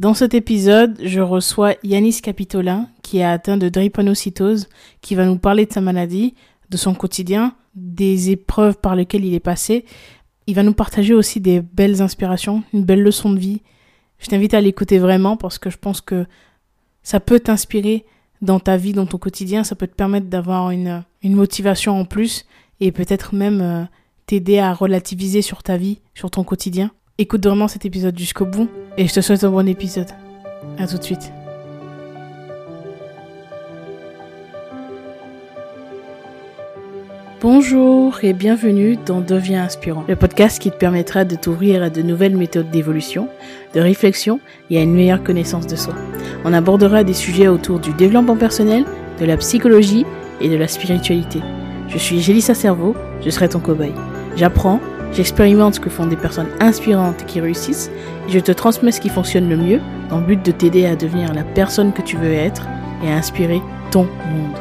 Dans cet épisode, je reçois Yanis Capitolin, qui est atteint de drépanocytose, qui va nous parler de sa maladie, de son quotidien, des épreuves par lesquelles il est passé. Il va nous partager aussi des belles inspirations, une belle leçon de vie. Je t'invite à l'écouter vraiment parce que je pense que ça peut t'inspirer dans ta vie, dans ton quotidien, ça peut te permettre d'avoir une, une motivation en plus et peut-être même euh, t'aider à relativiser sur ta vie, sur ton quotidien. Écoute vraiment cet épisode jusqu'au bout et je te souhaite un bon épisode. À tout de suite. Bonjour et bienvenue dans Deviens inspirant, le podcast qui te permettra de t'ouvrir à de nouvelles méthodes d'évolution, de réflexion et à une meilleure connaissance de soi. On abordera des sujets autour du développement personnel, de la psychologie et de la spiritualité. Je suis Gélissa Cerveau, je serai ton cobaye. J'apprends, J'expérimente ce que font des personnes inspirantes qui réussissent et je te transmets ce qui fonctionne le mieux dans le but de t'aider à devenir la personne que tu veux être et à inspirer ton monde.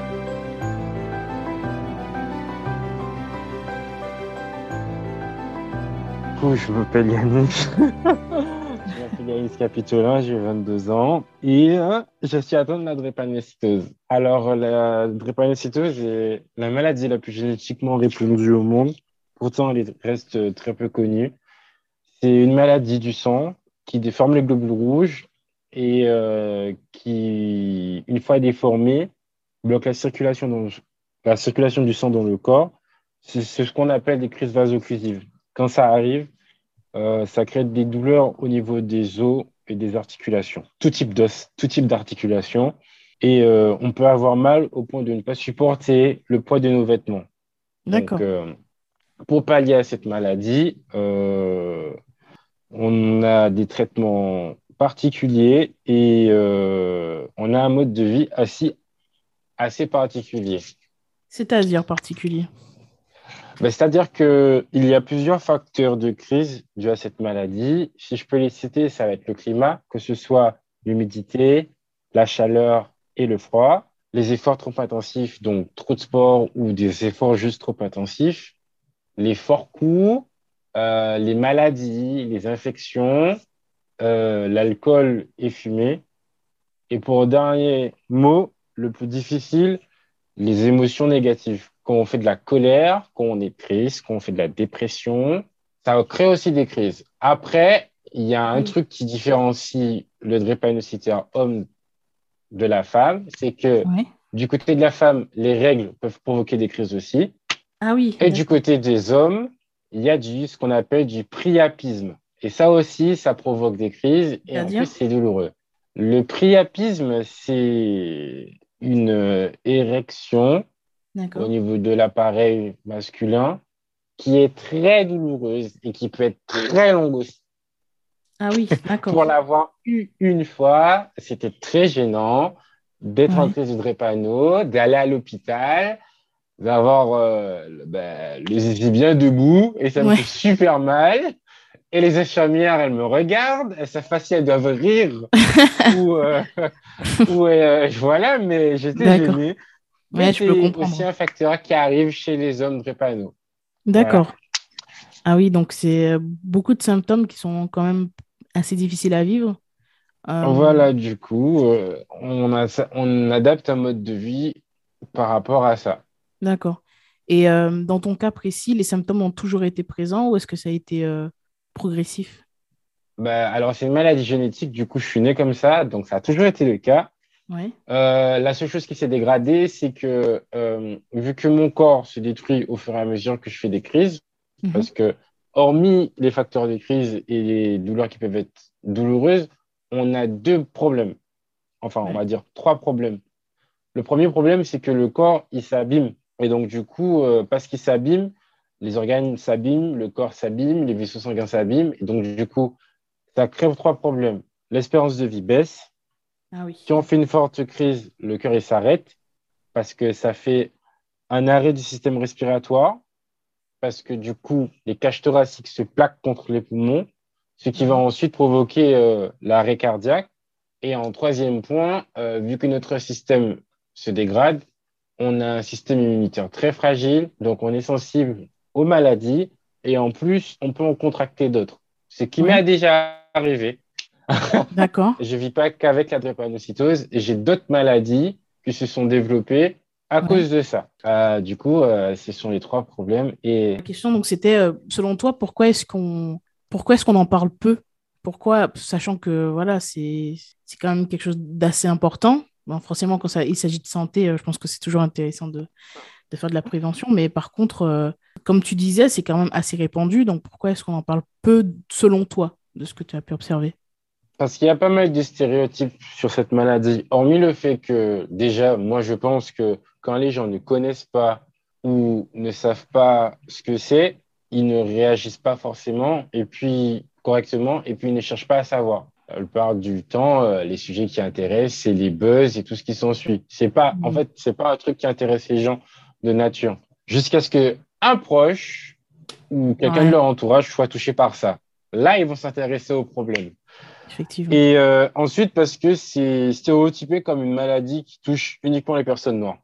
je m'appelle Yannick. je m'appelle Yannick Capitolin, j'ai 22 ans et euh, je suis atteint de la drépanocytose. Alors, la drépanocytose est la maladie la plus génétiquement répandue au monde. Pourtant, elle reste très peu connue. C'est une maladie du sang qui déforme les globules rouges et euh, qui, une fois déformée, bloque la circulation, la circulation du sang dans le corps. C'est ce qu'on appelle des crises vaso-occlusives. Quand ça arrive, euh, ça crée des douleurs au niveau des os et des articulations, tout type d'os, tout type d'articulation. Et euh, on peut avoir mal au point de ne pas supporter le poids de nos vêtements. D'accord pour pallier à cette maladie, euh, on a des traitements particuliers et euh, on a un mode de vie assez, assez particulier. C'est-à-dire particulier? Ben, C'est-à-dire qu'il y a plusieurs facteurs de crise dus à cette maladie. Si je peux les citer, ça va être le climat, que ce soit l'humidité, la chaleur et le froid, les efforts trop intensifs, donc trop de sport ou des efforts juste trop intensifs, les forts coups, euh, les maladies, les infections, euh, l'alcool et fumée. Et pour dernier mot, le plus difficile, les émotions négatives. Quand on fait de la colère, quand on est triste, quand on fait de la dépression, ça crée aussi des crises. Après, il y a un truc qui différencie le drépanocytaire homme de la femme, c'est que du côté de la femme, les règles peuvent provoquer des crises aussi. Ah oui. Et du côté des hommes, il y a du, ce qu'on appelle du priapisme. Et ça aussi, ça provoque des crises et en plus, c'est douloureux. Le priapisme, c'est une érection au niveau de l'appareil masculin qui est très douloureuse et qui peut être très longue aussi. Ah oui, d'accord. Pour l'avoir eu une fois, c'était très gênant d'être en crise de drépano, d'aller à l'hôpital, d'avoir euh, ben, les yeux bien debout et ça me fait super mal. Et les infirmières, elles me regardent, elles savent pas si elles doivent rire ou, euh, ou euh, voilà, mais j'étais gêné. Mais je peux comprendre. aussi un facteur qui arrive chez les hommes drépano. D'accord. Ah oui, donc c'est beaucoup de symptômes qui sont quand même assez difficiles à vivre. Voilà, du coup, on, a, on adapte un mode de vie par rapport à ça. D'accord. Et euh, dans ton cas précis, les symptômes ont toujours été présents ou est-ce que ça a été euh, progressif? Bah, Alors, c'est une maladie génétique, du coup, je suis né comme ça, donc ça a toujours été le cas. Ouais. Euh, la seule chose qui s'est dégradée, c'est que vu que mon corps se détruit au fur et à mesure que je fais des crises, mhm. parce que hormis les facteurs de crise et les douleurs qui peuvent être douloureuses, on a deux problèmes. Enfin, on va dire trois problèmes. Le premier problème, c'est que le corps, il s'abîme et donc, du coup, euh, parce qu'il s'abîme, les organes s'abîment, le corps s'abîme, les vaisseaux sanguins s'abîment. Et donc, du coup, ça crée trois problèmes. L'espérance de vie baisse. Ah oui. Si on fait une forte crise, le cœur il s'arrête parce que ça fait un arrêt du système respiratoire, parce que du coup, les caches thoraciques se plaquent contre les poumons, ce qui va ensuite provoquer euh, l'arrêt cardiaque. Et en troisième point, euh, vu que notre système se dégrade, on a un système immunitaire très fragile, donc on est sensible aux maladies et en plus, on peut en contracter d'autres. Ce qui m'est déjà arrivé. D'accord. je vis pas qu'avec la drépanocytose et j'ai d'autres maladies qui se sont développées à cause de ça. Euh, du coup, euh, ce sont les trois problèmes. Et... La question, donc, c'était, euh, selon toi, pourquoi est-ce qu'on pourquoi est-ce qu'on en parle peu? Pourquoi, sachant que voilà, c'est quand même quelque chose d'assez important. Forcément, quand il s'agit de santé, je pense que c'est toujours intéressant de, faire de la prévention. Mais par contre, comme tu disais, c'est quand même assez répandu. Donc, pourquoi est-ce qu'on en parle peu, selon toi, de ce que tu as pu observer? Parce qu'il y a pas mal de stéréotypes sur cette maladie. Hormis le fait que, déjà, moi, je pense que quand les gens ne connaissent pas ou ne savent pas ce que c'est, ils ne réagissent pas forcément et puis correctement et puis ils ne cherchent pas à savoir. La plupart du temps, euh, les sujets qui intéressent, c'est les buzz et tout ce qui s'ensuit. C'est pas, en mmh. fait, c'est pas un truc qui intéresse les gens de nature. Jusqu'à ce que un proche ou quelqu'un de leur entourage soit touché par ça. Là, ils vont s'intéresser au problème. Effectivement. Et euh, ensuite, parce que c'est stéréotypé comme une maladie qui touche uniquement les personnes noires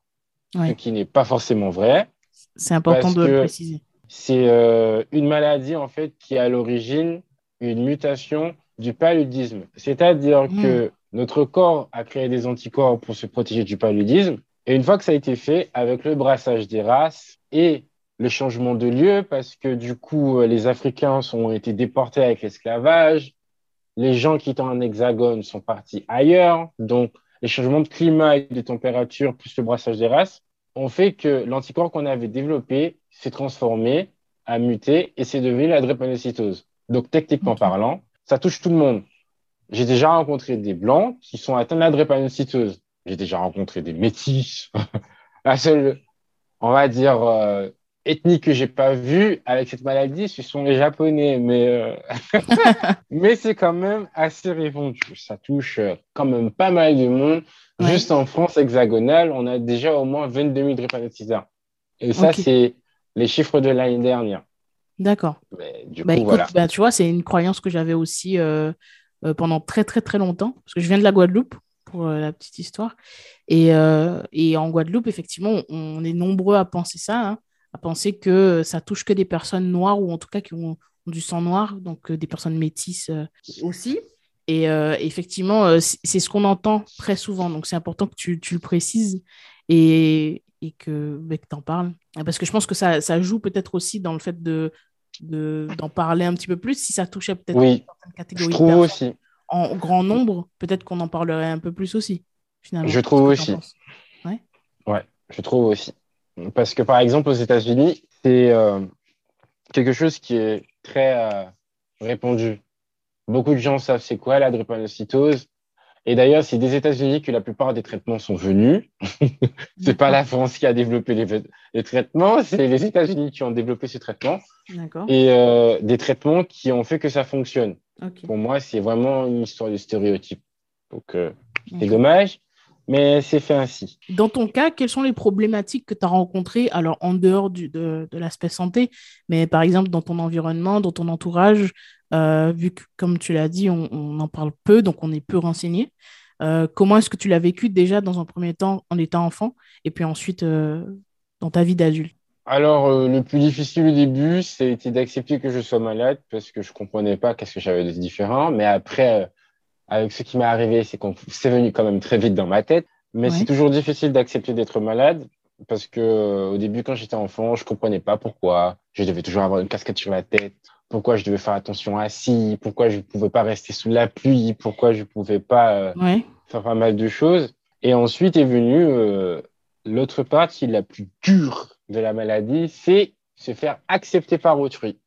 ce qui n'est pas forcément vrai. C'est important de le préciser. C'est euh, une maladie en fait qui est à l'origine une mutation du paludisme. C'est-à-dire hmm. que notre corps a créé des anticorps pour se protéger du paludisme. Et une fois que ça a été fait, avec le brassage des races et le changement de lieu, parce que du coup, euh, les Africains ont été déportés avec l'esclavage, les gens qui étaient en hexagone sont partis ailleurs, donc les changements de climat et de température, plus le brassage des races, ont fait que l'anticorps qu'on avait développé s'est transformé, a muté et c'est devenu la drépanocytose. Donc, techniquement parlant, ça touche tout le monde. J'ai déjà rencontré des blancs qui sont atteints de la drépanocytose. J'ai déjà rencontré des métis. la seule, on va dire, euh, ethnique que j'ai pas vue avec cette maladie, ce sont les Japonais. Mais, euh, mais c'est quand même assez répandu. Ça touche euh, quand même pas mal de monde. Juste en France hexagonale, on a déjà au moins 22 000 drépanocytaires. Et ça, c'est les chiffres de l'année dernière. D'accord. Bah, bah, tu vois, c'est une croyance que j'avais aussi euh, pendant très, très, très longtemps. Parce que je viens de la Guadeloupe, pour la petite histoire. Et, et en Guadeloupe, effectivement, on, est nombreux à penser ça. Hein à penser que ça touche que des personnes noires ou en tout cas qui ont, du sang noir, donc euh, des personnes métisses euh, aussi. Et euh, effectivement, c'est ce qu'on entend très souvent. Donc, c'est important que tu, tu, le précises et, et que, bah, tu en parles. Parce que je pense que ça, ça joue peut-être aussi dans le fait de d'en parler un petit peu plus. Si ça touchait peut-être oui, certaines catégories je trouve aussi. en grand nombre, peut-être qu'on en parlerait un peu plus aussi, finalement. Je trouve aussi. Ouais. ouais, je trouve aussi. Parce que par exemple, aux États-Unis, c'est euh, quelque chose qui est très euh, répandu. Beaucoup de gens savent c'est quoi la drépanocytose. Et d'ailleurs, c'est des États-Unis que la plupart des traitements sont venus. c'est pas la France qui a développé les, traitements, c'est les États-Unis qui ont développé ces traitements. Et euh, des traitements qui ont fait que ça fonctionne. Pour moi, c'est vraiment une histoire de stéréotype. Donc, c'est dommage mais c'est fait ainsi. Dans ton cas, quelles sont les problématiques que tu as rencontrées, alors en dehors du, de, de l'aspect santé, mais par exemple dans ton environnement, dans ton entourage, euh, vu que, comme tu l'as dit, on, en parle peu, donc on est peu renseigné. Euh, comment est-ce que tu l'as vécu déjà dans un premier temps en étant enfant, et puis ensuite euh, dans ta vie d'adulte? Alors, le plus difficile au début, c'était d'accepter que je sois malade parce que je comprenais pas qu'est-ce que j'avais de différent. Mais après, avec ce qui m'est arrivé, c'est qu'on c'est venu quand même très vite dans ma tête. Mais c'est toujours difficile d'accepter d'être malade parce que euh, au début, quand j'étais enfant, je comprenais pas pourquoi je devais toujours avoir une casquette sur la tête, pourquoi je devais faire attention assis, pourquoi je ne pouvais pas rester sous la pluie, pourquoi je ne pouvais pas euh, faire pas mal de choses? Et ensuite est venue euh, l'autre partie la plus dure de la maladie, c'est se faire accepter par autrui.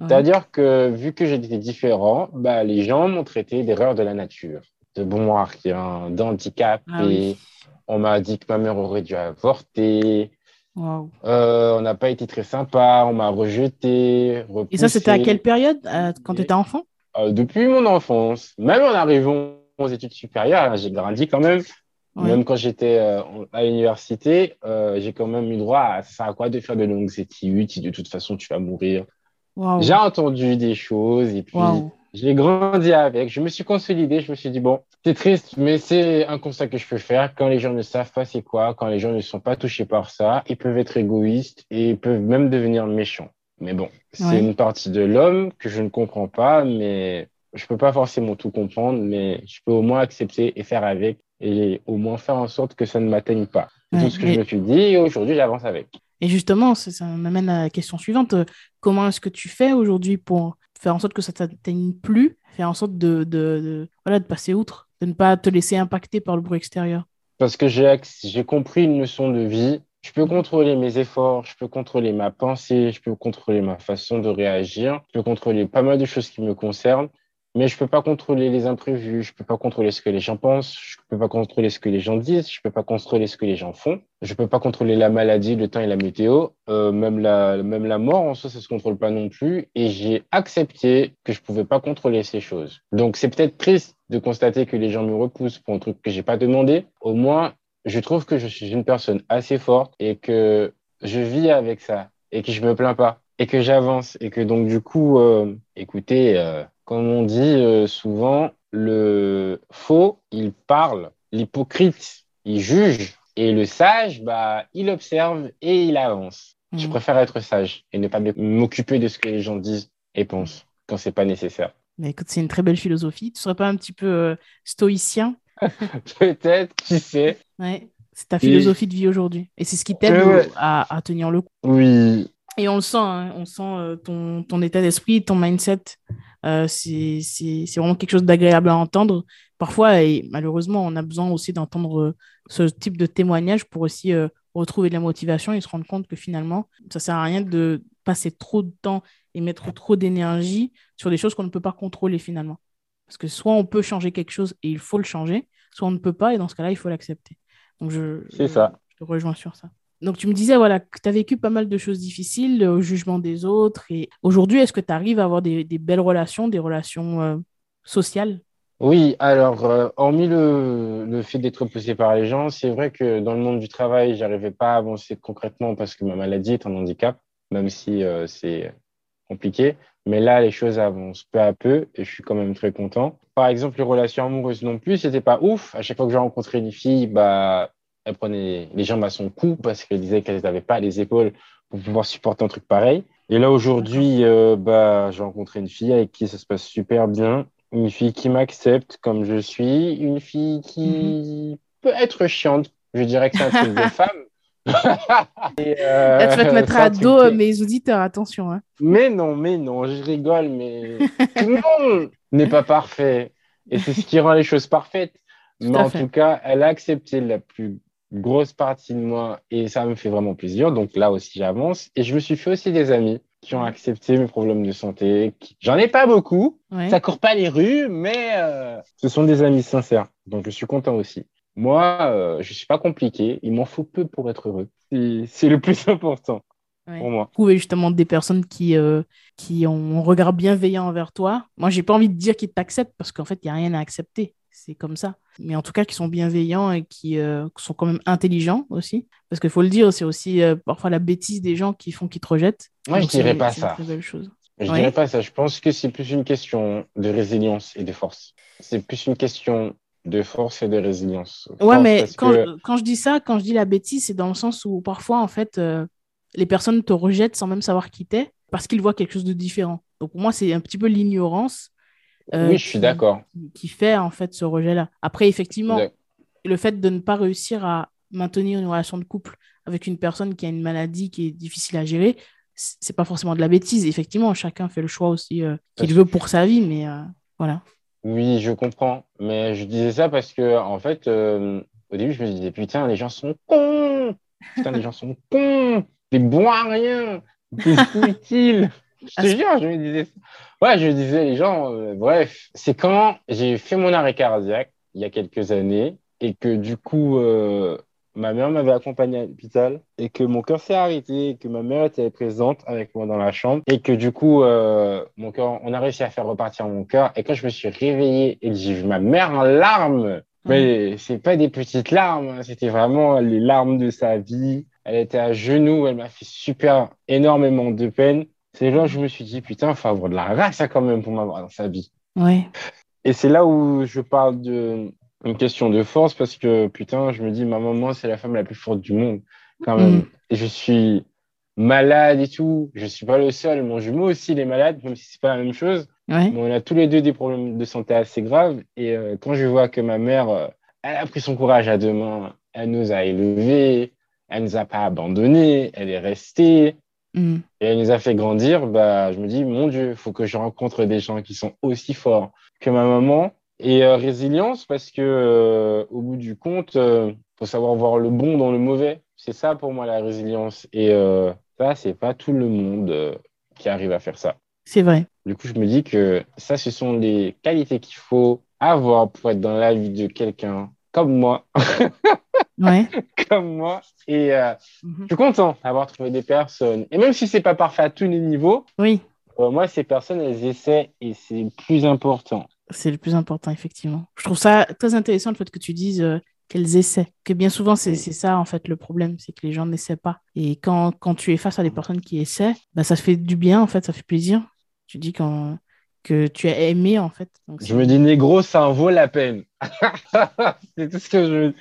C'est-à-dire que vu que j'étais différent, bah, les gens m'ont traité d'erreur de la nature, de bon rien, d'handicap. Ah et on m'a dit que ma mère aurait dû avorter. Euh, on n'a pas été très sympa, on m'a rejeté. Et ça, c'était à quelle période euh, Quand tu étais enfant? Euh, Depuis mon enfance. Même en arrivant aux études supérieures, j'ai grandi quand même. Même quand j'étais à l'université, j'ai quand même eu droit à ça à quoi de faire de longues études si de toute façon tu vas mourir. J'ai entendu des choses et puis j'ai grandi avec. Je me suis consolidé. Je me suis dit, bon, c'est triste, mais c'est un constat que je peux faire. Quand les gens ne savent pas c'est quoi, quand les gens ne sont pas touchés par ça, ils peuvent être égoïstes et ils peuvent même devenir méchants. Mais bon, c'est une partie de l'homme que je ne comprends pas, mais je peux pas forcément tout comprendre, mais je peux au moins accepter et faire avec et au moins faire en sorte que ça ne m'atteigne pas. C'est tout ce que je me suis dit et aujourd'hui, j'avance avec. Et justement, ça, m'amène à la question suivante. Comment est-ce que tu fais aujourd'hui pour faire en sorte que ça ne t'atteigne plus, faire en sorte de, de, voilà, de passer outre, de ne pas te laisser impacter par le bruit extérieur Parce que j'ai compris une leçon de vie. Je peux contrôler mes efforts, je peux contrôler ma pensée, je peux contrôler ma façon de réagir, je peux contrôler pas mal de choses qui me concernent, mais je peux pas contrôler les imprévus, je peux pas contrôler ce que les gens pensent, je peux pas contrôler ce que les gens disent, je peux pas contrôler ce que les gens font, je peux pas contrôler la maladie, le temps et la météo, euh, même la même la mort en soi ça se contrôle pas non plus et j'ai accepté que je pouvais pas contrôler ces choses. Donc c'est peut-être triste de constater que les gens me repoussent pour un truc que j'ai pas demandé. Au moins je trouve que je suis une personne assez forte et que je vis avec ça et que je me plains pas et que j'avance et que donc du coup euh, écoutez euh, comme on dit euh, souvent, le faux, il parle, l'hypocrite, il juge, et le sage, bah, il observe et il avance. Je mhm. préfère être sage et ne pas m'occuper de ce que les gens disent et pensent quand c'est pas nécessaire. Mais écoute, c'est une très belle philosophie. Tu serais pas un petit peu euh, stoïcien? Peut-être, qui sait? Ouais, c'est ta philosophie de vie aujourd'hui. Et c'est ce qui t'aide à, à, tenir le coup. Oui. Et on le sent, hein. on sent euh, ton, ton état d'esprit, ton mindset euh, c'est vraiment quelque chose d'agréable à entendre. Parfois, et malheureusement, on a besoin aussi d'entendre euh, ce type de témoignage pour aussi euh, retrouver de la motivation et se rendre compte que finalement, ça sert à rien de passer trop de temps et mettre trop d'énergie sur des choses qu'on ne peut pas contrôler finalement. Parce que soit on peut changer quelque chose et il faut le changer, soit on ne peut pas et dans ce cas-là, il faut l'accepter. Donc je, ça. je te rejoins sur ça. Donc, tu me disais voilà, que tu as vécu pas mal de choses difficiles au jugement des autres. Et aujourd'hui, est-ce que tu arrives à avoir des, belles relations, des relations euh, sociales? Oui, alors, euh, hormis le, fait d'être poussé par les gens, c'est vrai que dans le monde du travail, j'arrivais pas à avancer concrètement parce que ma maladie est un handicap, même si euh, c'est compliqué. Mais là, les choses avancent peu à peu et je suis quand même très content. Par exemple, les relations amoureuses non plus, c'était pas ouf. À chaque fois que j'ai rencontré une fille, bah, elle prenait les jambes à son cou parce qu'elle disait qu'elle n'avait pas les épaules pour pouvoir supporter un truc pareil. Et là, aujourd'hui, euh, bah, j'ai rencontré une fille avec qui ça se passe super bien. Une fille qui m'accepte comme je suis. Une fille qui mhm. peut être chiante. Je dirais que c'est un truc de femme. Euh, là, tu vas te mettre à dos euh, mes auditeurs, attention. Hein. Mais non, mais non, je rigole, mais tout le monde n'est pas parfait. Et c'est ce qui rend les choses parfaites. mais en tout cas, elle a accepté la plus grosse partie de moi et ça me fait vraiment plaisir. Donc là aussi, j'avance. Et je me suis fait aussi des amis qui ont accepté mes problèmes de santé. J'en ai pas beaucoup. Ça court pas les rues, mais euh, ce sont des amis sincères. Donc je suis content aussi. Moi, euh, je suis pas compliqué. Il m'en faut peu pour être heureux. C'est le plus important. Pour moi. Trouver justement des personnes qui, euh, qui ont un regard bienveillant envers toi. Moi, j'ai pas envie de dire qu'ils t'acceptent parce qu'en fait, il n'y a rien à accepter c'est comme ça. Mais en tout cas, qui sont bienveillants et qui euh, sont quand même intelligents aussi. Parce qu'il faut le dire, c'est aussi euh, parfois la bêtise des gens qui font qu'ils te rejettent. Moi, je dirais pas ça. chose. Je dirais pas ça. Je pense que c'est plus une question de résilience et de force. C'est plus une question de force et de résilience. Ouais, mais quand, quand, je dis ça, quand je dis la bêtise, c'est dans le sens où parfois, en fait, euh, les personnes te rejettent sans même savoir qui t'es parce qu'ils voient quelque chose de différent. Donc pour moi, c'est un petit peu l'ignorance euh, oui, je suis d'accord. Qui fait en fait ce rejet-là. Après, effectivement, le fait de ne pas réussir à maintenir une relation de couple avec une personne qui a une maladie qui est difficile à gérer, c'est pas forcément de la bêtise. Effectivement, chacun fait le choix aussi euh, qu'il veut pour sa vie, mais euh, voilà. Oui, je comprends. Mais je disais ça parce que, en fait, au début, je me disais, putain, les gens sont cons. Putain, les gens sont cons. Des bons à rien. Des futiles. Je te jure, je me disais Ouais, je disais, les gens, euh, bref, c'est quand j'ai fait mon arrêt cardiaque il y a quelques années et que du coup, euh, ma mère m'avait accompagné à l'hôpital et que mon cœur s'est arrêté et que ma mère était présente avec moi dans la chambre et que du coup, euh, mon cœur, on a réussi à faire repartir mon cœur. Et quand je me suis réveillé et que j'ai vu ma mère en larmes, mais c'est pas des petites larmes, hein, c'était vraiment les larmes de sa vie. Elle était à genoux, elle m'a fait super énormément de peine. C'est là où je me suis dit, putain, il faut avoir de la race hein, quand même pour m'avoir dans sa vie. Ouais. Et c'est là où je parle d'une question de force parce que, putain, je me dis, ma maman, c'est la femme la plus forte du monde, quand même. Mm. Et je suis malade et tout. Je suis pas le seul. Mon jumeau aussi, il est malade, même si c'est pas la même chose. on a tous les deux des problèmes de santé assez graves. Et quand je vois que ma mère, elle a pris son courage à deux mains, elle nous a élevés, elle nous a pas abandonnés, elle est restée. Mm. Et elle nous a fait grandir, bah, je me dis, mon Dieu, il faut que je rencontre des gens qui sont aussi forts que ma maman. Et euh, résilience, parce que euh, au bout du compte, il euh, faut savoir voir le bon dans le mauvais. C'est ça pour moi la résilience. Et ça, c'est pas tout le monde qui arrive à faire ça. C'est vrai. Du coup, je me dis que ça, ce sont les qualités qu'il faut avoir pour être dans la vie de quelqu'un comme moi. ouais. comme moi. Et euh, mhm. je suis content d'avoir trouvé des personnes. Et même si c'est pas parfait à tous les niveaux, oui. Euh, moi, ces personnes, elles essaient et c'est le plus important. C'est le plus important, effectivement. Je trouve ça très intéressant le fait que tu dises euh, qu'elles essaient. Que bien souvent, c'est ça, en fait, le problème, c'est que les gens n'essaient pas. Et quand, quand tu es face à des personnes qui essaient, bah, ça fait du bien, en fait, ça fait plaisir. Tu dis quand que tu as aimé en fait. je me dis négro, ça en vaut la peine. c'est tout ce que je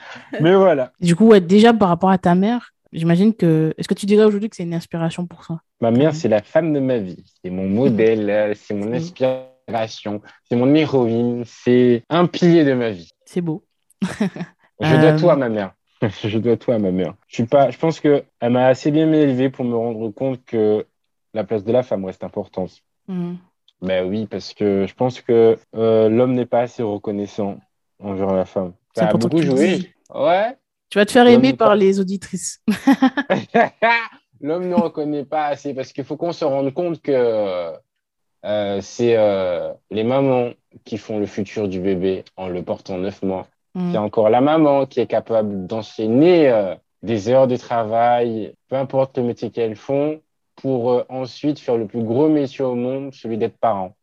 Mais voilà. Du coup, déjà par rapport à ta mère, j'imagine que. Est-ce que tu dirais aujourd'hui que c'est une inspiration pour toi? Ma mère, c'est la femme de ma vie. C'est mon modèle, c'est mon inspiration, c'est mon héroïne, c'est un pilier de ma vie. C'est beau. je dois tout à ma mère. je dois tout à ma mère. Je suis pas. Je pense que elle m'a assez bien élevé pour me rendre compte que la place de la femme reste importante. Hmm. Ben oui, parce que je pense que euh, l'homme n'est pas assez reconnaissant envers la femme. Ça a beaucoup joué. Ouais. Tu vas te faire aimer par les auditrices. l'homme ne reconnaît pas assez parce qu'il faut qu'on se rende compte que euh, c'est euh, les mamans qui font le futur du bébé en le portant neuf mois. Mm. C'est encore la maman qui est capable d'enchaîner des heures de travail, peu importe le métier qu'elles font, pour euh, ensuite faire le plus gros métier au monde, celui d'être parent.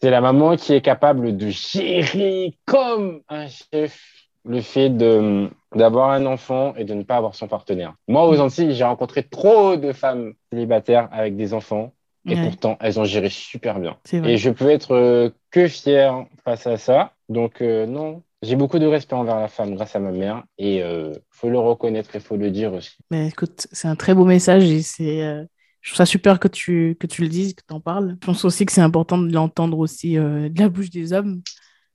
C'est la maman qui est capable de gérer comme un chef le fait de d'avoir un enfant et de ne pas avoir son partenaire. Moi, aux Antilles, j'ai rencontré trop de femmes célibataires avec des enfants et pourtant, elles ont géré super bien. Et je peux être euh, que fier face à ça. Donc, euh, non, j'ai beaucoup de respect envers la femme grâce à ma mère et il faut le reconnaître et faut le dire aussi. Mais écoute, c'est un très beau message et c'est je trouve ça super que tu, que tu le dises, que tu en parles. Je pense aussi que c'est important de l'entendre aussi euh, de la bouche des hommes.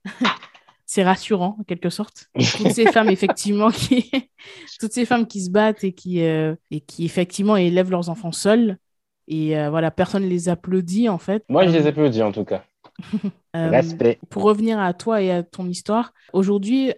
c'est rassurant, en quelque sorte. Toutes ces femmes, effectivement, qui... Toutes ces femmes qui se battent et qui, euh, et qui effectivement, élèvent leurs enfants seuls. Et euh, voilà, personne ne les applaudit, en fait. Moi, je les applaudis, en tout cas. Respect. Pour revenir à toi et à ton histoire, aujourd'hui,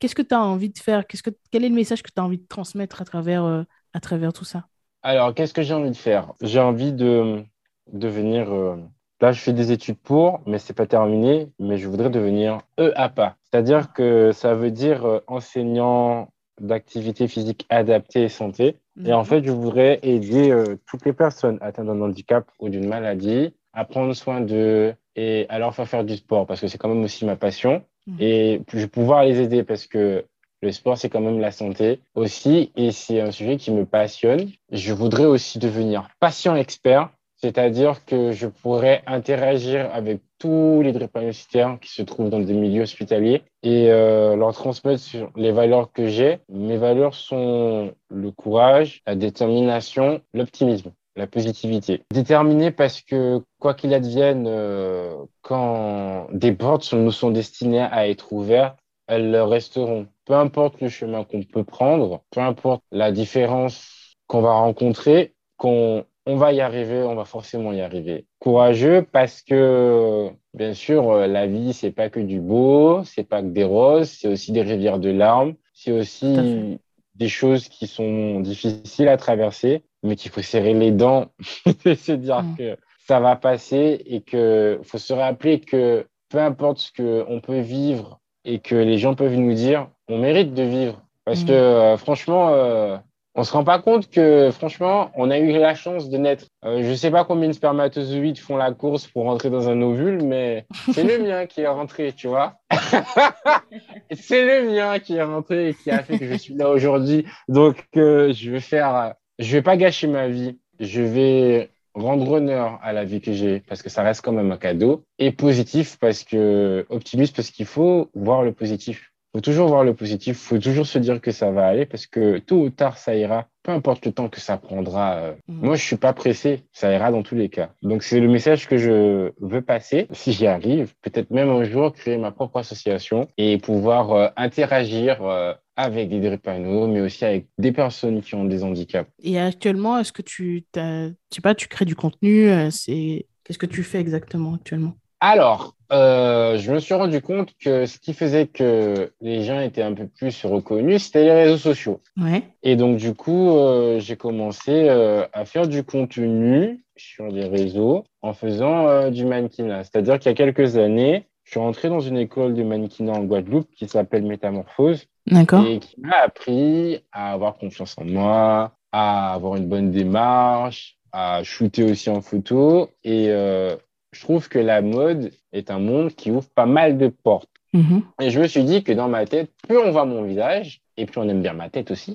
qu'est-ce que tu as envie de faire? Que, Quel est le message que tu as envie de transmettre à travers, à travers tout ça? Alors, qu'est-ce que j'ai envie de faire? J'ai envie de devenir. Euh, là, je fais des études pour, mais c'est pas terminé. Mais je voudrais devenir EAPA. C'est-à-dire que ça veut dire euh, enseignant d'activité physique adaptée et santé. Et en mhm. fait, je voudrais aider euh, toutes les personnes atteintes d'un handicap ou d'une maladie à prendre soin d'eux et à leur faire faire du sport parce que c'est quand même aussi ma passion. Mhm. Et je vais pouvoir les aider parce que le sport, c'est quand même la santé aussi, et c'est un sujet qui me passionne. Je voudrais aussi devenir patient expert, c'est-à-dire que je pourrais interagir avec tous les drépanocytaires qui se trouvent dans des milieux hospitaliers et euh, leur transmettre sur les valeurs que j'ai. Mes valeurs sont le courage, la détermination, l'optimisme la positivité. Déterminé parce que quoi qu'il advienne, euh, quand des portes nous sont destinées à être ouvertes, elles resteront. Peu importe le chemin qu'on peut prendre, peu importe la différence qu'on va rencontrer, qu'on on va y arriver, on va forcément y arriver. Courageux parce que, bien sûr, euh, la vie, c'est pas que du beau, c'est pas que des roses, c'est aussi des rivières de larmes, c'est aussi des choses qui sont difficiles à traverser, mais qu'il faut serrer les dents et se dire mm. que ça va passer et que faut se rappeler que peu importe ce qu'on peut vivre et que les gens peuvent nous dire on mérite de vivre. Parce mm. que euh, franchement, euh, on se rend pas compte que franchement, on a eu la chance de naître. Euh, je sais pas combien de spermatozoïdes font la course pour rentrer dans un ovule, mais c'est le mien qui est rentré, tu vois. c'est le mien qui est rentré et qui a fait que je suis là aujourd'hui. Donc, je vais faire, je vais pas gâcher ma vie. Je vais rendre honneur à la vie que j'ai parce que ça reste quand même un cadeau et positif parce que optimiste parce qu'il faut voir le positif faut toujours voir le positif, faut toujours se dire que ça va aller parce que tôt ou tard, ça ira. Peu importe le temps que ça prendra. Euh, Mhm. Moi, je suis pas pressé. Ça ira dans tous les cas. Donc, c'est le message que je veux passer. Si j'y arrive, peut-être même un jour créer ma propre association et pouvoir euh, interagir euh, avec des drépano, mais aussi avec des personnes qui ont des handicaps. Et actuellement, est-ce que tu, je sais pas, tu crées du contenu, euh, c'est, qu'est-ce que tu fais exactement actuellement? Alors, euh, je me suis rendu compte que ce qui faisait que les gens étaient un peu plus reconnus, c'était les réseaux sociaux. Ouais. Et donc, du coup, euh, j'ai commencé euh, à faire du contenu sur les réseaux en faisant du mannequinat. C'est-à-dire qu'il y a quelques années, je suis rentré dans une école de mannequinat en Guadeloupe qui s'appelle Métamorphose D'accord. et qui m'a appris à avoir confiance en moi, à avoir une bonne démarche, à shooter aussi en photo. Et euh, je trouve que la mode est un monde qui ouvre pas mal de portes. Mhm. Et je me suis dit que dans ma tête, plus on voit mon visage, et plus on aime bien ma tête aussi,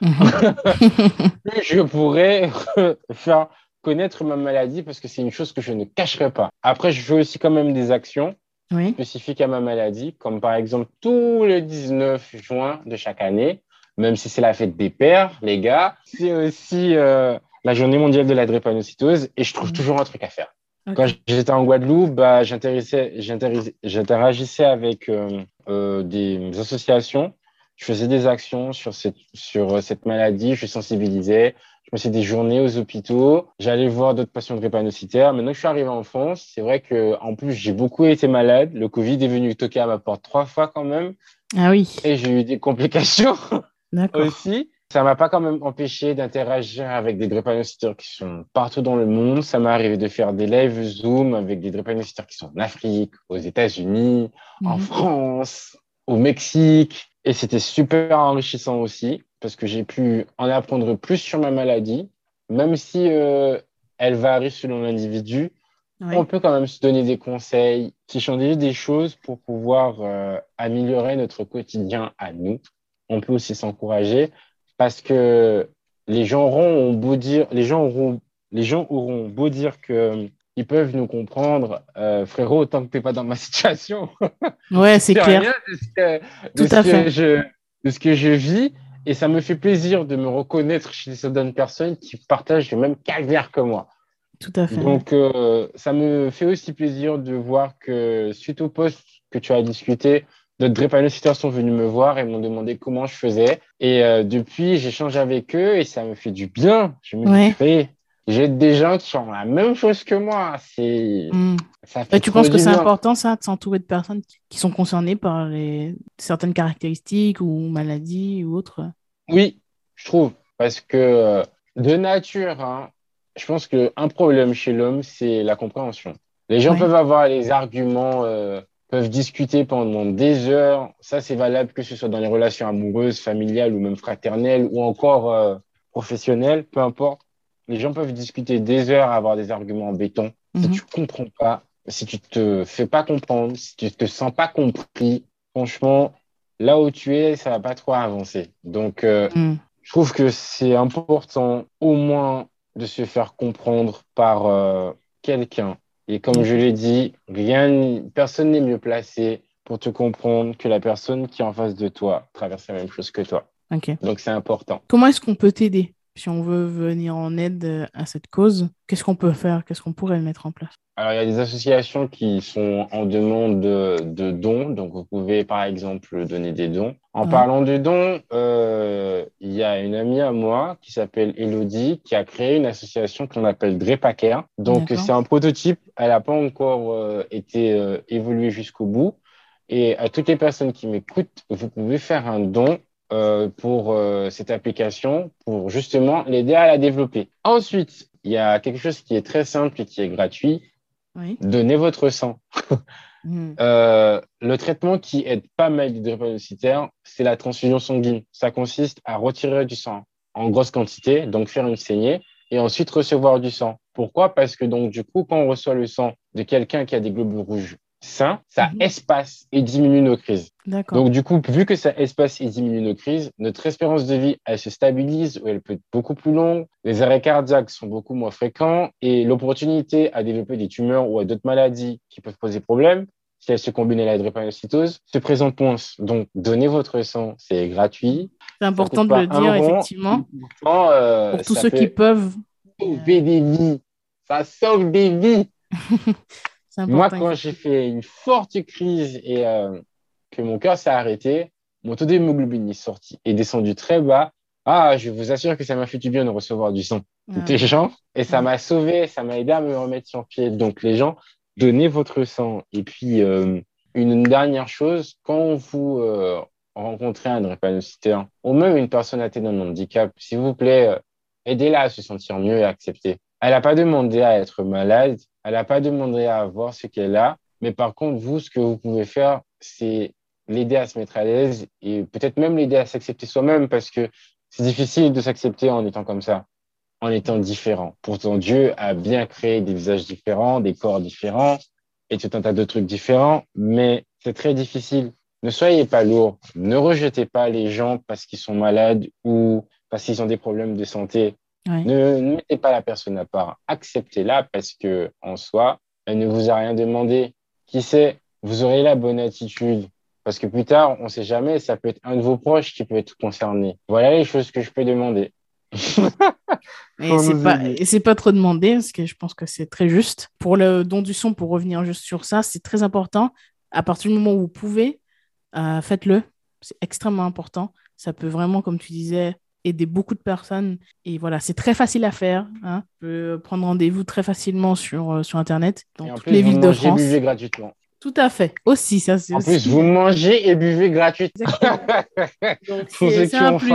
Mhm. plus je pourrais faire connaître ma maladie parce que c'est une chose que je ne cacherai pas. Après, je fais aussi quand même des actions Oui. spécifiques à ma maladie, comme par exemple tous le 19 juin de chaque année, même si c'est la fête des pères, les gars, c'est aussi euh, la journée mondiale de la drépanocytose et je trouve Mhm. toujours un truc à faire. Quand j'étais en Guadeloupe, bah, j'interagissais avec euh, euh, des associations. Je faisais des actions sur cette, sur cette maladie, je sensibilisais. Je passais des journées aux hôpitaux. J'allais voir d'autres patients drépanocytaires. Maintenant que je suis arrivé en France, c'est vrai que en plus, j'ai beaucoup été malade. Le Covid est venu toquer à ma porte trois fois quand même. Ah oui. Et j'ai eu des complications aussi. Ça m'a pas quand même empêché d'interagir avec des drépanocytaires qui sont partout dans le monde. Ça m'est arrivé de faire des lives Zoom avec des drépanocytaires qui sont en Afrique, aux États-Unis, en Mhm. France, au Mexique. Et c'était super enrichissant aussi parce que j'ai pu en apprendre plus sur ma maladie, même si euh, elle varie selon l'individu. On peut quand même se donner des conseils qui changer des choses pour pouvoir euh, améliorer notre quotidien à nous. On peut aussi s'encourager parce que les gens auront beau dire, les gens auront, les gens auront beau dire que ils peuvent nous comprendre, euh, frérot, tant que t'es pas dans ma situation, Ouais, c'est clair. rien de ce que, de Tout ce à que fait. je, de ce que je vis. Et ça me fait plaisir de me reconnaître chez certaines personnes qui partagent le même calvaire que moi. Tout à fait. Donc, euh, ça me fait aussi plaisir de voir que suite au post que tu as discuté, d'autres drépanocytaires sont venus me voir et m'ont demandé comment je faisais. Et euh, depuis, j'échange avec eux et ça me fait du bien. Je me Ouais. dis, j'ai des gens qui ont la même chose que moi. C'est, Et tu penses que c'est important, ça, de s'entourer de personnes qui- sont concernées par les... certaines caractéristiques ou maladies ou autres? Oui, je trouve. Parce que euh, de nature, hein, je pense qu'un problème chez l'homme, c'est la compréhension. Les gens Ouais. peuvent avoir les arguments, euh, peuvent discuter pendant des heures. Ça, c'est valable que ce soit dans les relations amoureuses, familiales ou même fraternelles ou encore euh, professionnelles, peu importe. Les gens peuvent discuter des heures, avoir des arguments en béton. Si Mhm. tu comprends pas, si tu te fais pas comprendre, si tu te sens pas compris, franchement, là où tu es, ça va pas trop avancer. Donc, euh, Mhm. je trouve que c'est important au moins de se faire comprendre par euh, quelqu'un. Et comme je l'ai dit, rien, personne n'est mieux placé pour te comprendre que la personne qui est en face de toi traverse la même chose que toi. Donc c'est important. Comment est-ce qu'on peut t'aider? Si on veut venir en aide à cette cause? Qu'est-ce qu'on peut faire? Qu'est-ce qu'on pourrait mettre en place? Alors, il y a des associations qui sont en demande de, de dons. Donc, vous pouvez, par exemple, donner des dons. En Ouais. parlant de dons, euh, il y a une amie à moi qui s'appelle Elodie qui a créé une association qu'on appelle Drepacker. Donc, c'est un prototype. Elle n'a pas encore euh, été euh, évoluée jusqu'au bout. Et à toutes les personnes qui m'écoutent, vous pouvez faire un don euh, pour euh, cette application pour justement l'aider à la développer. Ensuite, il y a quelque chose qui est très simple et qui est gratuit. Oui. Donnez votre sang. Mhm. Euh, le traitement qui aide pas mal les drépanocytaires, c'est la transfusion sanguine. Ça consiste à retirer du sang en grosse quantité, donc faire une saignée, et ensuite recevoir du sang. Pourquoi? Parce que donc du coup, quand on reçoit le sang de quelqu'un qui a des globules rouges sains, ça Mhm. espace et diminue nos crises. Donc du coup, vu que ça espace et diminue nos crises, notre espérance de vie, elle se stabilise ou elle peut être beaucoup plus longue. Les arrêts cardiaques sont beaucoup moins fréquents et l'opportunité à développer des tumeurs ou à d'autres maladies qui peuvent poser problème si elle se combine à la drépanocytose, se présente Ponce. Donc, donnez votre sang, c'est gratuit. C'est important de le dire, effectivement. Euh, Pour tous ceux qui peuvent. Sauver des vies. Ça sauve des vies. Moi, quand j'ai fait une forte crise et euh, que mon cœur s'est arrêté, mon taux d'hémoglobine est sorti et descendu très bas. Ah, je vous assure que ça m'a fait du bien de recevoir du sang ah. des gens et ça m'a sauvé, ça m'a aidé à me remettre sur pied. Donc, les gens, donnez votre sang. Et puis, euh, une dernière chose, quand vous euh, rencontrez un drépanocytaire ou même une personne atteinte d'un handicap, s'il vous plaît, aidez-la à se sentir mieux et accepter. Elle n'a pas demandé à être malade, elle n'a pas demandé à avoir ce qu'elle a, mais par contre, vous, ce que vous pouvez faire, c'est l'aider à se mettre à l'aise et peut-être même l'aider à s'accepter soi-même parce que c'est difficile de s'accepter en étant comme ça, en étant différent. Pourtant, Dieu a bien créé des visages différents, des corps différents et tout un tas de trucs différents, mais c'est très difficile. Ne soyez pas lourd, ne rejetez pas les gens parce qu'ils sont malades ou parce qu'ils ont des problèmes de santé. Ne, mettez pas la personne à part. Acceptez-la parce que en soi, elle ne vous a rien demandé. Qui sait, vous aurez la bonne attitude. Parce que plus tard, on ne sait jamais, ça peut être un de vos proches qui peut être concerné. Voilà les choses que je peux demander. et c'est pas, pas trop demandé, parce que je pense que c'est très juste. Pour le don du son, pour revenir juste sur ça, c'est très important. À partir du moment où vous pouvez, euh, faites-le. C'est extrêmement important. Ça peut vraiment, comme tu disais, aider beaucoup de personnes. Et voilà, c'est très facile à faire. Hein. On peut prendre rendez-vous très facilement sur, euh, sur Internet, dans toutes les villes de France. gratuitement. Tout à fait. Aussi, ça c'est. En plus, vous mangez et buvez gratuitement. c'est un plus.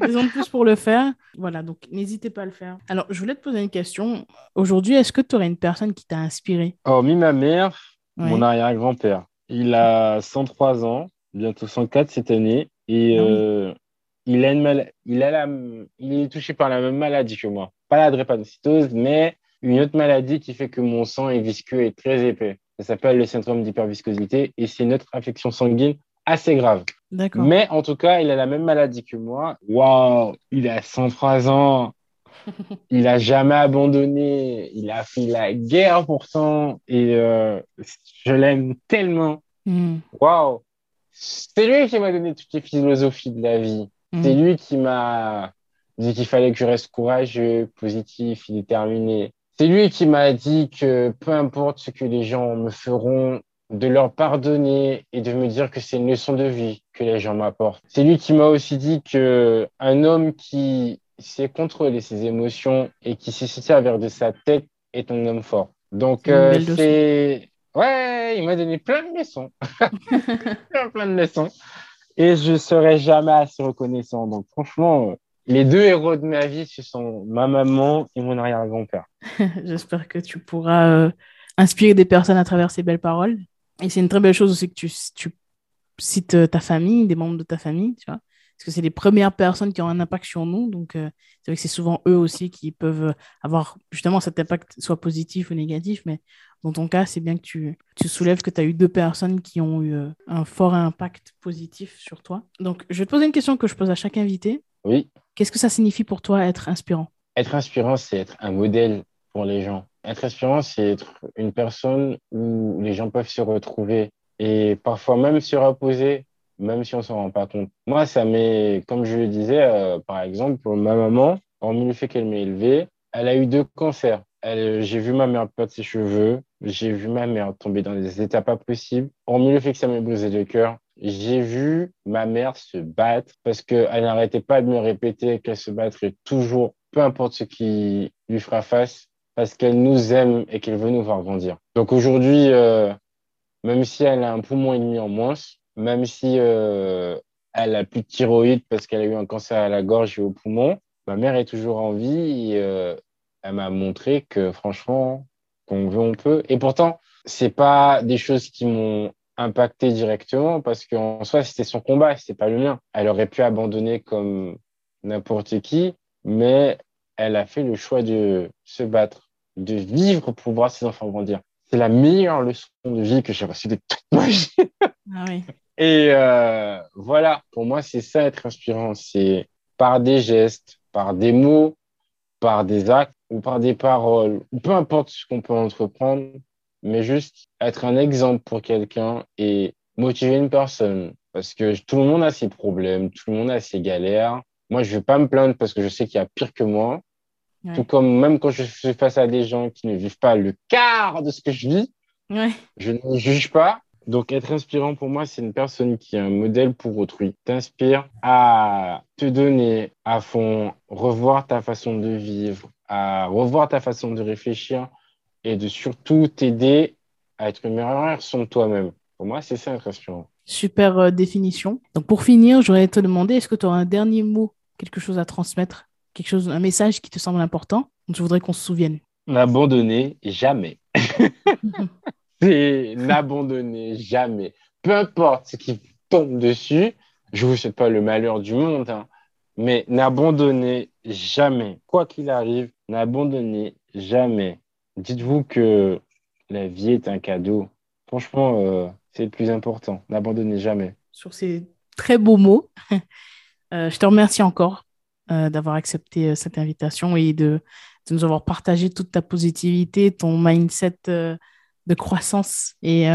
Raison de plus pour le faire. Voilà, donc n'hésitez pas à le faire. Alors, je voulais te poser une question. Aujourd'hui, est-ce que tu aurais une personne qui t'a inspiré? Oh, mi ma mère, mon arrière-grand-père. Il a 103 ans, bientôt 104 cette année. Et ah euh, il, a une il, a la... il est touché par la même maladie que moi. Pas la drépanocytose, mais une autre maladie qui fait que mon sang est visqueux et très épais. Ça s'appelle le syndrome d'hyperviscosité et c'est une autre infection sanguine assez grave. Mais en tout cas, il a la même maladie que moi. Waouh, il a 103 ans. il a jamais abandonné. Il a fait la guerre pourtant et euh, je l'aime tellement. Hmm. Waouh, c'est lui qui m'a donné toutes les philosophies de la vie. C'est hmm. lui qui m'a dit qu'il fallait que je reste courageux, positif, déterminé. C'est lui qui m'a dit que peu importe ce que les gens me feront, de leur pardonner et de me dire que c'est une leçon de vie que les gens m'apportent. C'est lui qui m'a aussi dit que un homme qui sait contrôler ses émotions et qui sait se servir de sa tête est un homme fort. Donc euh, c'est ouais, il m'a donné plein de leçons, plein, plein de leçons, et je serai jamais assez reconnaissant. Donc franchement, les deux héros de ma vie, ce sont ma maman et mon arrière-grand-père. J'espère que tu pourras euh, inspirer des personnes à travers ces belles paroles. Et c'est une très belle chose aussi que tu, tu cites euh, ta famille, des membres de ta famille, tu vois. Parce que c'est les premières personnes qui ont un impact sur nous. Donc, euh, c'est vrai que c'est souvent eux aussi qui peuvent avoir justement cet impact, soit positif ou négatif. Mais dans ton cas, c'est bien que tu, tu soulèves que tu as eu deux personnes qui ont eu un fort impact positif sur toi. Donc, je vais te poser une question que je pose à chaque invité. Oui. Qu'est-ce que ça signifie pour toi être inspirant? Être inspirant, c'est être un modèle pour les gens. Être inspirant, c'est être une personne où les gens peuvent se retrouver et parfois même se reposer, même si on s'en rend pas compte. Moi, ça m'est, comme je le disais, euh, par exemple, pour ma maman, hormis le fait qu'elle m'ait élevé, elle a eu deux cancers. J'ai vu ma mère perdre ses cheveux, j'ai vu ma mère tomber dans des états pas possibles. Hormis le fait que ça m'ait brisé le cœur, j'ai vu ma mère se battre parce qu'elle n'arrêtait pas de me répéter qu'elle se battrait toujours, peu importe ce qui lui fera face, parce qu'elle nous aime et qu'elle veut nous voir grandir. Donc aujourd'hui, euh, même si elle a un poumon et demi en moins, même si euh, elle a plus de thyroïde parce qu'elle a eu un cancer à la gorge et au poumon, ma mère est toujours en vie et euh, elle m'a montré que franchement, qu'on veut, on peut. Et pourtant, c'est pas des choses qui m'ont impacté directement parce qu'en soi, c'était son combat, c'était pas le mien. Elle aurait pu abandonner comme n'importe qui, mais elle a fait le choix de se battre, de vivre pour voir ses enfants grandir. C'est la meilleure leçon de vie que j'ai reçue de toute ma vie. Ah Et euh, voilà, pour moi, c'est ça être inspirant. C'est par des gestes, par des mots, par des actes ou par des paroles, ou peu importe ce qu'on peut entreprendre, mais juste être un exemple pour quelqu'un et motiver une personne. Parce que tout le monde a ses problèmes, tout le monde a ses galères. Moi, je vais pas me plaindre parce que je sais qu'il y a pire que moi. Tout comme même quand je suis face à des gens qui ne vivent pas le quart de ce que je vis, je ne juge pas. Donc, être inspirant pour moi, c'est une personne qui est un modèle pour autrui. T'inspire à te donner à fond, revoir ta façon de vivre, à revoir ta façon de réfléchir et de surtout t'aider à être une meilleure version de toi-même. Pour moi, c'est ça être inspirant. Super euh, définition. Donc, pour finir, j'aurais te demander, est-ce que tu auras un dernier mot, quelque chose à transmettre quelque chose, un message qui te semble important, je voudrais qu'on se souvienne? N'abandonner jamais. c'est n'abandonner jamais. Peu importe ce qui tombe dessus, je vous souhaite pas le malheur du monde, hein, mais n'abandonnez jamais. Quoi qu'il arrive, n'abandonnez jamais. Dites-vous que la vie est un cadeau. Franchement, euh, c'est le plus important. N'abandonnez jamais. Sur ces très beaux mots, euh, je te remercie encore euh, d'avoir accepté cette invitation et de, de, nous avoir partagé toute ta positivité, ton mindset de croissance et,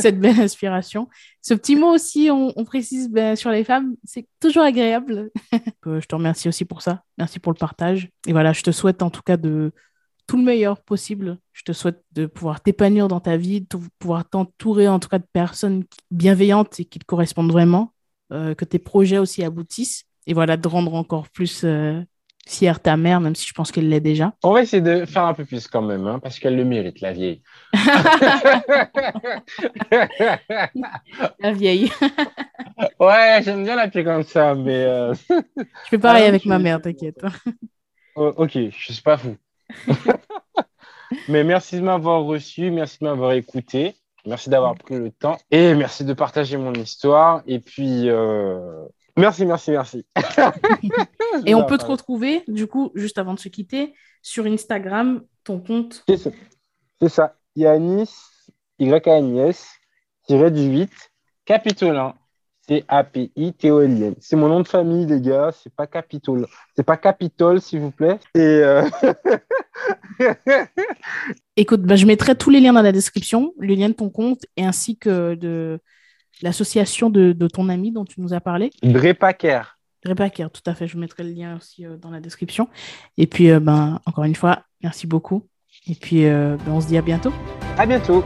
cette belle inspiration. Ce petit mot aussi, on, précise ben, sur les femmes, c'est toujours agréable. je te remercie aussi pour ça. Merci pour le partage. Et voilà, je te souhaite en tout cas de tout le meilleur possible. Je te souhaite de pouvoir t'épanouir dans ta vie, de pouvoir t'entourer en tout cas de personnes bienveillantes et qui te correspondent vraiment, que tes projets aussi aboutissent et voilà, de rendre encore plus euh, fière ta mère, même si je pense qu'elle l'est déjà. On va essayer de faire un peu plus quand même, hein, parce qu'elle le mérite, la vieille. la vieille. ouais, j'aime bien l'appeler comme ça, mais. Euh... Je fais pareil ah, avec ma mère, t'inquiète. Oh, ok, je suis pas fou. mais merci de m'avoir reçu, merci de m'avoir écouté. Merci d'avoir pris le temps et merci de partager mon histoire. Et puis, euh, Merci, merci, merci. Et on peut te retrouver, du coup, juste avant de se quitter, sur Instagram, ton compte. C'est ça. Yanis, Y-A-N-I-S, tiré du 8, Capitolin. C-A-P-I-T-O-L-I-N. C'est mon nom de famille, les gars. C'est pas Capitol. C'est pas Capitol, s'il vous plaît. Et euh, Écoute, bah, je mettrai tous les liens dans la description, le lien de ton compte et ainsi que de l'association de, ton ami dont tu nous as parlé. Drepaker. Drepaker, tout à fait. Je vous mettrai le lien aussi euh, dans la description. Et puis, euh, ben, encore une fois, merci beaucoup. Et puis, euh, ben, on se dit à bientôt. À bientôt.